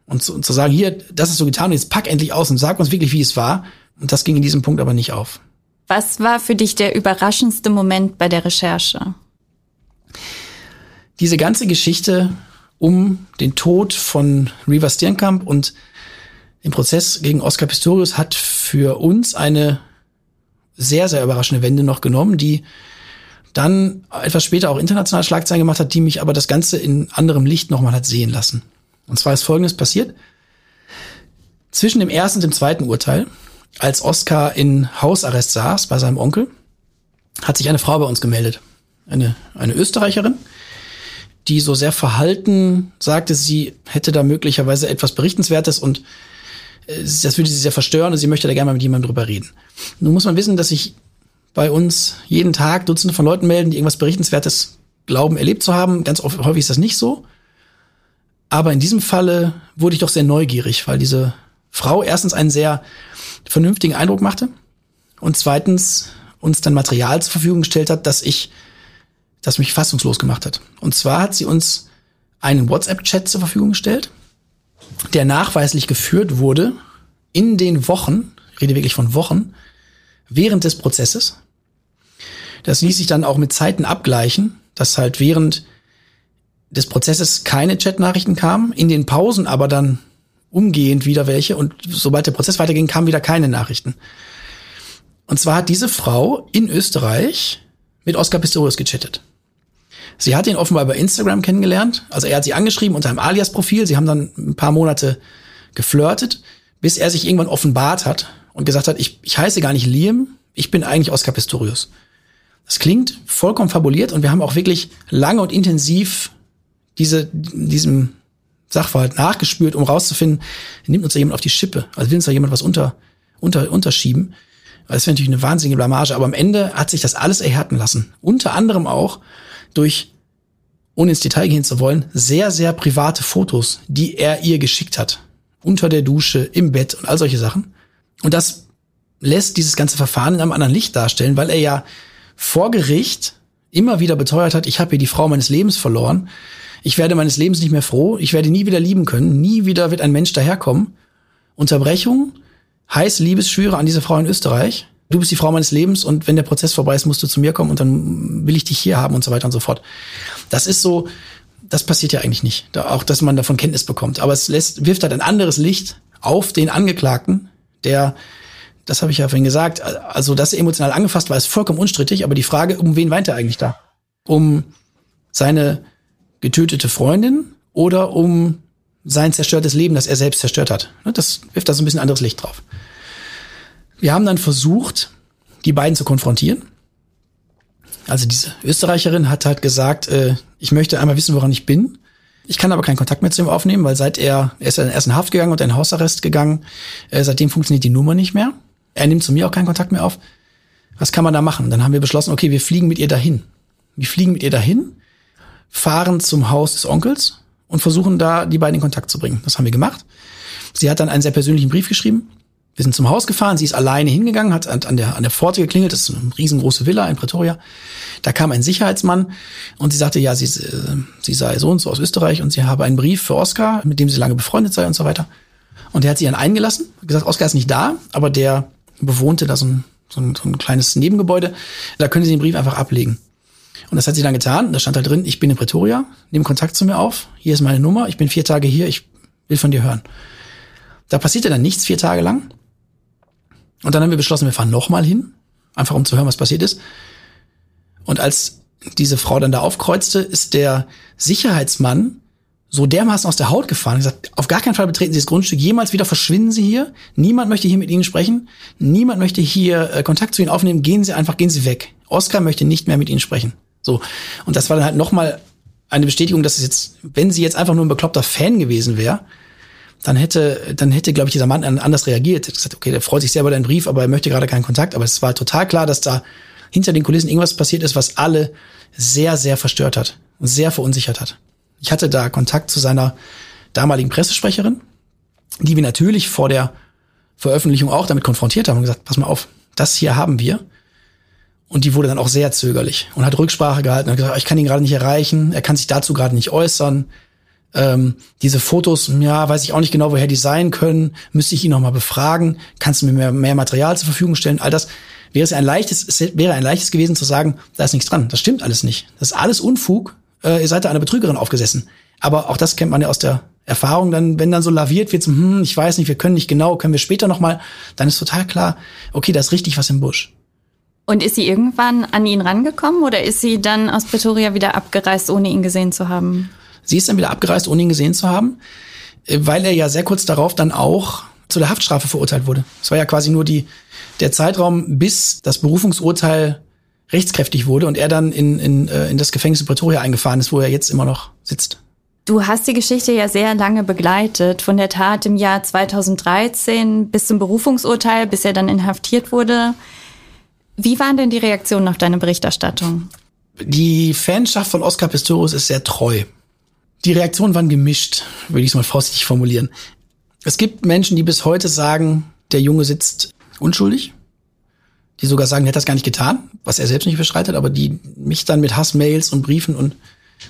Und zu, und zu sagen, hier, das ist so getan, jetzt pack endlich aus und sag uns wirklich, wie es war. Und das ging in diesem Punkt aber nicht auf. Was war für dich der überraschendste Moment bei der Recherche? Diese ganze Geschichte um den Tod von Riva Sternkamp und den Prozess gegen Oscar Pistorius hat für uns eine sehr, sehr überraschende Wende noch genommen, die dann etwas später auch international Schlagzeilen gemacht hat, die mich aber das Ganze in anderem Licht nochmal hat sehen lassen. Und zwar ist Folgendes passiert. Zwischen dem ersten und dem zweiten Urteil, als Oscar in Hausarrest saß bei seinem Onkel, hat sich eine Frau bei uns gemeldet. Eine, eine Österreicherin, die so sehr verhalten sagte, sie hätte da möglicherweise etwas Berichtenswertes und äh, das würde sie sehr verstören und sie möchte da gerne mal mit jemandem drüber reden. Nun muss man wissen, dass sich bei uns jeden Tag Dutzende von Leuten melden, die irgendwas Berichtenswertes glauben, erlebt zu haben. Ganz häufig ist das nicht so. Aber in diesem Falle wurde ich doch sehr neugierig, weil diese Frau erstens einen sehr vernünftigen Eindruck machte und zweitens uns dann Material zur Verfügung gestellt hat, dass ich das mich fassungslos gemacht hat. Und zwar hat sie uns einen WhatsApp-Chat zur Verfügung gestellt, der nachweislich geführt wurde in den Wochen, rede wirklich von Wochen, während des Prozesses. Das ließ sich dann auch mit Zeiten abgleichen, dass halt während des Prozesses keine Chatnachrichten kamen, in den Pausen aber dann umgehend wieder welche und sobald der Prozess weiterging, kamen wieder keine Nachrichten. Und zwar hat diese Frau in Österreich mit Oscar Pistorius gechattet. Sie hat ihn offenbar bei Instagram kennengelernt. Also er hat sie angeschrieben unter einem Alias-Profil. Sie haben dann ein paar Monate geflirtet, bis er sich irgendwann offenbart hat und gesagt hat, ich, ich heiße gar nicht Liam, ich bin eigentlich Oscar Pistorius. Das klingt vollkommen fabuliert und wir haben auch wirklich lange und intensiv diese, diesem Sachverhalt nachgespürt, um rauszufinden, nimmt uns da jemand auf die Schippe? Also will uns da jemand was unter, unter, unterschieben? Das wäre natürlich eine wahnsinnige Blamage, aber am Ende hat sich das alles erhärten lassen. Unter anderem auch durch, ohne ins Detail gehen zu wollen, sehr, sehr private Fotos, die er ihr geschickt hat. Unter der Dusche, im Bett und all solche Sachen. Und das lässt dieses ganze Verfahren in einem anderen Licht darstellen, weil er ja vor Gericht immer wieder beteuert hat, ich habe hier die Frau meines Lebens verloren. Ich werde meines Lebens nicht mehr froh. Ich werde nie wieder lieben können. Nie wieder wird ein Mensch daherkommen. Unterbrechung, heiß Liebesschwüre an diese Frau in Österreich du bist die Frau meines Lebens und wenn der Prozess vorbei ist, musst du zu mir kommen und dann will ich dich hier haben und so weiter und so fort. Das ist so, das passiert ja eigentlich nicht. Da, auch, dass man davon Kenntnis bekommt. Aber es lässt, wirft halt ein anderes Licht auf den Angeklagten, der, das habe ich ja vorhin gesagt, also dass er emotional angefasst war, ist vollkommen unstrittig, aber die Frage, um wen weint er eigentlich da? Um seine getötete Freundin oder um sein zerstörtes Leben, das er selbst zerstört hat? Das wirft da so ein bisschen anderes Licht drauf. Wir haben dann versucht, die beiden zu konfrontieren. Also diese Österreicherin hat halt gesagt, äh, ich möchte einmal wissen, woran ich bin. Ich kann aber keinen Kontakt mehr zu ihm aufnehmen, weil seit er, er ist erst in Haft gegangen und in Hausarrest gegangen, äh, seitdem funktioniert die Nummer nicht mehr. Er nimmt zu mir auch keinen Kontakt mehr auf. Was kann man da machen? Dann haben wir beschlossen, okay, wir fliegen mit ihr dahin. Wir fliegen mit ihr dahin, fahren zum Haus des Onkels und versuchen da die beiden in Kontakt zu bringen. Das haben wir gemacht. Sie hat dann einen sehr persönlichen Brief geschrieben, wir sind zum Haus gefahren, sie ist alleine hingegangen, hat an der, an der Pforte geklingelt, das ist eine riesengroße Villa in Pretoria. Da kam ein Sicherheitsmann und sie sagte, ja, sie, sie sei so und so aus Österreich und sie habe einen Brief für Oskar, mit dem sie lange befreundet sei und so weiter. Und der hat sie dann eingelassen, gesagt, Oskar ist nicht da, aber der bewohnte da so ein, so ein, so ein kleines Nebengebäude. Da können Sie den Brief einfach ablegen. Und das hat sie dann getan. Da stand halt drin, ich bin in Pretoria, nehme Kontakt zu mir auf, hier ist meine Nummer, ich bin vier Tage hier, ich will von dir hören. Da passierte dann nichts vier Tage lang. Und dann haben wir beschlossen, wir fahren nochmal hin, einfach um zu hören, was passiert ist. Und als diese Frau dann da aufkreuzte, ist der Sicherheitsmann so dermaßen aus der Haut gefahren gesagt, auf gar keinen Fall betreten Sie das Grundstück, jemals wieder verschwinden Sie hier, niemand möchte hier mit Ihnen sprechen, niemand möchte hier äh, Kontakt zu Ihnen aufnehmen, gehen Sie einfach, gehen Sie weg. Oskar möchte nicht mehr mit Ihnen sprechen. So. Und das war dann halt nochmal eine Bestätigung, dass es jetzt, wenn sie jetzt einfach nur ein bekloppter Fan gewesen wäre, dann hätte, dann hätte, glaube ich, dieser Mann anders reagiert. Er hat gesagt, okay, der freut sich sehr über deinen Brief, aber er möchte gerade keinen Kontakt. Aber es war total klar, dass da hinter den Kulissen irgendwas passiert ist, was alle sehr, sehr verstört hat und sehr verunsichert hat. Ich hatte da Kontakt zu seiner damaligen Pressesprecherin, die wir natürlich vor der Veröffentlichung auch damit konfrontiert haben und gesagt, pass mal auf, das hier haben wir. Und die wurde dann auch sehr zögerlich und hat Rücksprache gehalten und hat gesagt, ich kann ihn gerade nicht erreichen, er kann sich dazu gerade nicht äußern. Ähm, diese Fotos, ja, weiß ich auch nicht genau, woher die sein können. Müsste ich ihn noch mal befragen? Kannst du mir mehr, mehr Material zur Verfügung stellen? All das wäre es ein leichtes, es wäre ein leichtes gewesen zu sagen, da ist nichts dran. Das stimmt alles nicht. Das ist alles Unfug. Äh, ihr seid da einer Betrügerin aufgesessen. Aber auch das kennt man ja aus der Erfahrung. Dann, wenn dann so laviert wird, so, hm, ich weiß nicht, wir können nicht genau, können wir später noch mal, dann ist total klar, okay, da ist richtig was im Busch. Und ist sie irgendwann an ihn rangekommen oder ist sie dann aus Pretoria wieder abgereist, ohne ihn gesehen zu haben? Sie ist dann wieder abgereist, ohne ihn gesehen zu haben, äh, weil er ja sehr kurz darauf dann auch zu der Haftstrafe verurteilt wurde. Es war ja quasi nur die, der Zeitraum, bis das Berufungsurteil rechtskräftig wurde und er dann in, in, äh, in das Gefängnis in Pretoria eingefahren ist, wo er jetzt immer noch sitzt. Du hast die Geschichte ja sehr lange begleitet, von der Tat im Jahr 2013 bis zum Berufungsurteil, bis er dann inhaftiert wurde. Wie waren denn die Reaktionen auf deine Berichterstattung? Die Fanschaft von Oscar Pistorius ist sehr treu. Die Reaktionen waren gemischt, würde ich es mal vorsichtig formulieren. Es gibt Menschen, die bis heute sagen, der Junge sitzt unschuldig. Die sogar sagen, er hat das gar nicht getan, was er selbst nicht beschreitet, aber die mich dann mit Hassmails und Briefen und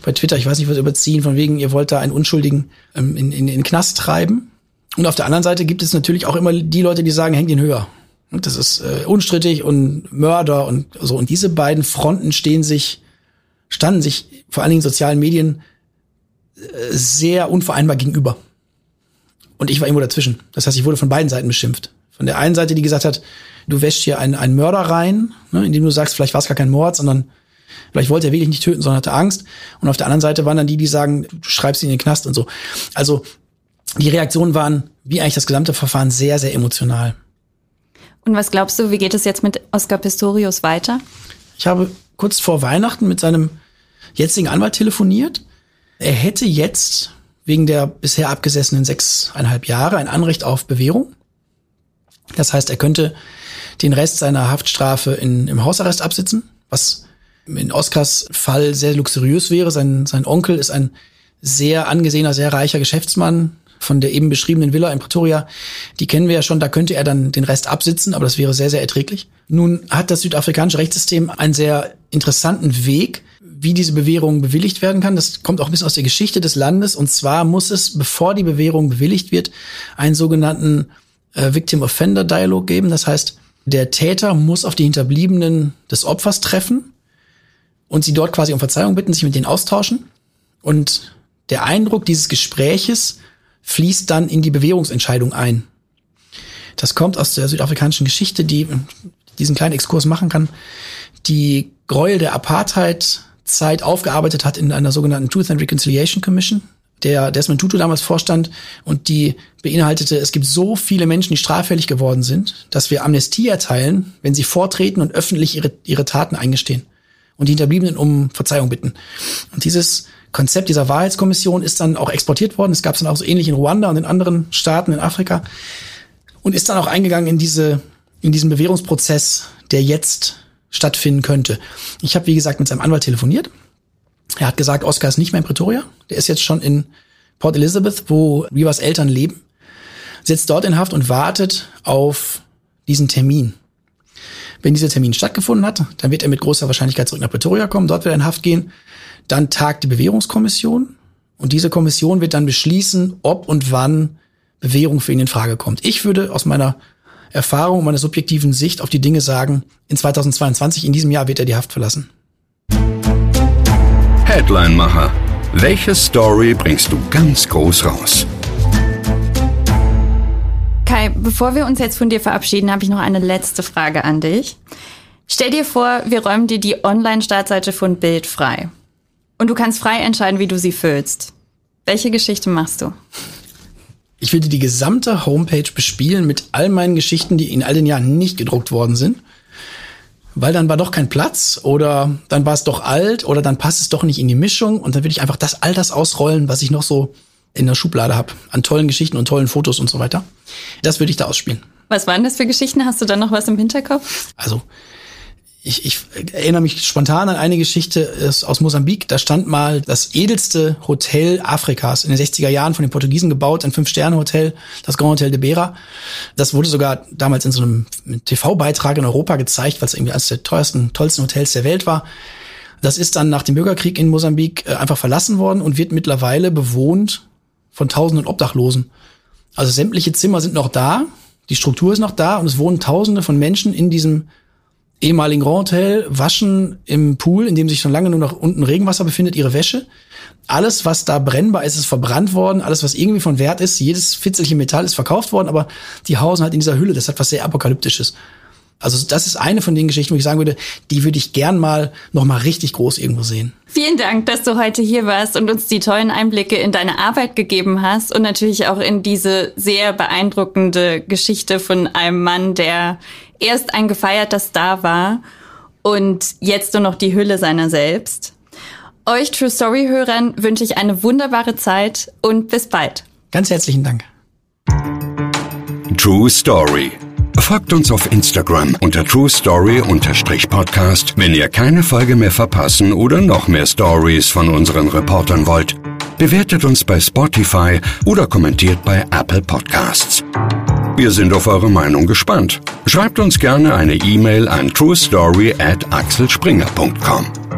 bei Twitter, ich weiß nicht, was überziehen, von wegen, ihr wollt da einen Unschuldigen ähm, in, in, in den Knast treiben. Und auf der anderen Seite gibt es natürlich auch immer die Leute, die sagen, hängt ihn höher. Und das ist äh, unstrittig und Mörder und so. Und diese beiden Fronten stehen sich, standen sich vor allen Dingen in sozialen Medien sehr unvereinbar gegenüber. Und ich war irgendwo dazwischen. Das heißt, ich wurde von beiden Seiten beschimpft. Von der einen Seite, die gesagt hat, du wäschst hier einen, einen Mörder rein, ne, indem du sagst, vielleicht war es gar kein Mord, sondern vielleicht wollte er wirklich nicht töten, sondern hatte Angst. Und auf der anderen Seite waren dann die, die sagen, du schreibst ihn in den Knast und so. Also die Reaktionen waren, wie eigentlich das gesamte Verfahren, sehr, sehr emotional. Und was glaubst du, wie geht es jetzt mit Oscar Pistorius weiter? Ich habe kurz vor Weihnachten mit seinem jetzigen Anwalt telefoniert er hätte jetzt wegen der bisher abgesessenen sechseinhalb Jahre ein Anrecht auf Bewährung. Das heißt, er könnte den Rest seiner Haftstrafe in, im Hausarrest absitzen, was in Oscars Fall sehr luxuriös wäre. Sein, sein Onkel ist ein sehr angesehener, sehr reicher Geschäftsmann von der eben beschriebenen Villa in Pretoria. Die kennen wir ja schon, da könnte er dann den Rest absitzen, aber das wäre sehr, sehr erträglich. Nun hat das südafrikanische Rechtssystem einen sehr interessanten Weg, wie diese Bewährung bewilligt werden kann. Das kommt auch ein bisschen aus der Geschichte des Landes. Und zwar muss es, bevor die Bewährung bewilligt wird, einen sogenannten äh, Victim Offender Dialog geben. Das heißt, der Täter muss auf die Hinterbliebenen des Opfers treffen und sie dort quasi um Verzeihung bitten, sich mit denen austauschen. Und der Eindruck dieses Gespräches fließt dann in die Bewährungsentscheidung ein. Das kommt aus der südafrikanischen Geschichte, die diesen kleinen Exkurs machen kann. Die Gräuel der Apartheid Zeit aufgearbeitet hat in einer sogenannten Truth and Reconciliation Commission, der Desmond Tutu damals vorstand und die beinhaltete, es gibt so viele Menschen, die straffällig geworden sind, dass wir Amnestie erteilen, wenn sie vortreten und öffentlich ihre, ihre Taten eingestehen und die Hinterbliebenen um Verzeihung bitten. Und dieses Konzept dieser Wahrheitskommission ist dann auch exportiert worden. Es gab es dann auch so ähnlich in Ruanda und in anderen Staaten in Afrika und ist dann auch eingegangen in diese in diesen Bewährungsprozess, der jetzt stattfinden könnte. Ich habe, wie gesagt, mit seinem Anwalt telefoniert. Er hat gesagt, Oscar ist nicht mehr in Pretoria. Der ist jetzt schon in Port Elizabeth, wo Rivas Eltern leben. Sitzt dort in Haft und wartet auf diesen Termin. Wenn dieser Termin stattgefunden hat, dann wird er mit großer Wahrscheinlichkeit zurück nach Pretoria kommen. Dort wird er in Haft gehen. Dann tagt die Bewährungskommission. Und diese Kommission wird dann beschließen, ob und wann Bewährung für ihn in Frage kommt. Ich würde aus meiner Erfahrung meiner subjektiven Sicht auf die Dinge sagen, in 2022, in diesem Jahr wird er die Haft verlassen. Headline-Macher. Welche Story bringst du ganz groß raus? Kai, bevor wir uns jetzt von dir verabschieden, habe ich noch eine letzte Frage an dich. Stell dir vor, wir räumen dir die Online-Startseite von Bild frei. Und du kannst frei entscheiden, wie du sie füllst. Welche Geschichte machst du? Ich würde die gesamte Homepage bespielen mit all meinen Geschichten, die in all den Jahren nicht gedruckt worden sind. Weil dann war doch kein Platz oder dann war es doch alt oder dann passt es doch nicht in die Mischung und dann würde ich einfach das all das ausrollen, was ich noch so in der Schublade habe, an tollen Geschichten und tollen Fotos und so weiter. Das würde ich da ausspielen. Was waren das für Geschichten? Hast du da noch was im Hinterkopf? Also ich, ich erinnere mich spontan an eine Geschichte aus Mosambik. Da stand mal das edelste Hotel Afrikas in den 60er Jahren von den Portugiesen gebaut, ein Fünf-Sterne-Hotel, das Grand Hotel de Bera. Das wurde sogar damals in so einem TV-Beitrag in Europa gezeigt, weil es irgendwie eines der teuersten, tollsten Hotels der Welt war. Das ist dann nach dem Bürgerkrieg in Mosambik äh, einfach verlassen worden und wird mittlerweile bewohnt von tausenden Obdachlosen. Also sämtliche Zimmer sind noch da, die Struktur ist noch da und es wohnen tausende von Menschen in diesem ehemaligen Grand Hotel, waschen im Pool, in dem sich schon lange nur noch unten Regenwasser befindet, ihre Wäsche. Alles, was da brennbar ist, ist verbrannt worden. Alles, was irgendwie von Wert ist, jedes Fitzelchen Metall ist verkauft worden, aber die hausen halt in dieser Hülle. Das hat was sehr Apokalyptisches. Also das ist eine von den Geschichten, wo ich sagen würde, die würde ich gern mal noch mal richtig groß irgendwo sehen. Vielen Dank, dass du heute hier warst und uns die tollen Einblicke in deine Arbeit gegeben hast und natürlich auch in diese sehr beeindruckende Geschichte von einem Mann, der erst ein gefeierter Star war und jetzt nur noch die Hülle seiner selbst. Euch True Story Hörern wünsche ich eine wunderbare Zeit und bis bald. Ganz herzlichen Dank. True Story Folgt uns auf Instagram unter True Story-Podcast, wenn ihr keine Folge mehr verpassen oder noch mehr Stories von unseren Reportern wollt. Bewertet uns bei Spotify oder kommentiert bei Apple Podcasts. Wir sind auf eure Meinung gespannt. Schreibt uns gerne eine E-Mail an truestory at axelspringer.com.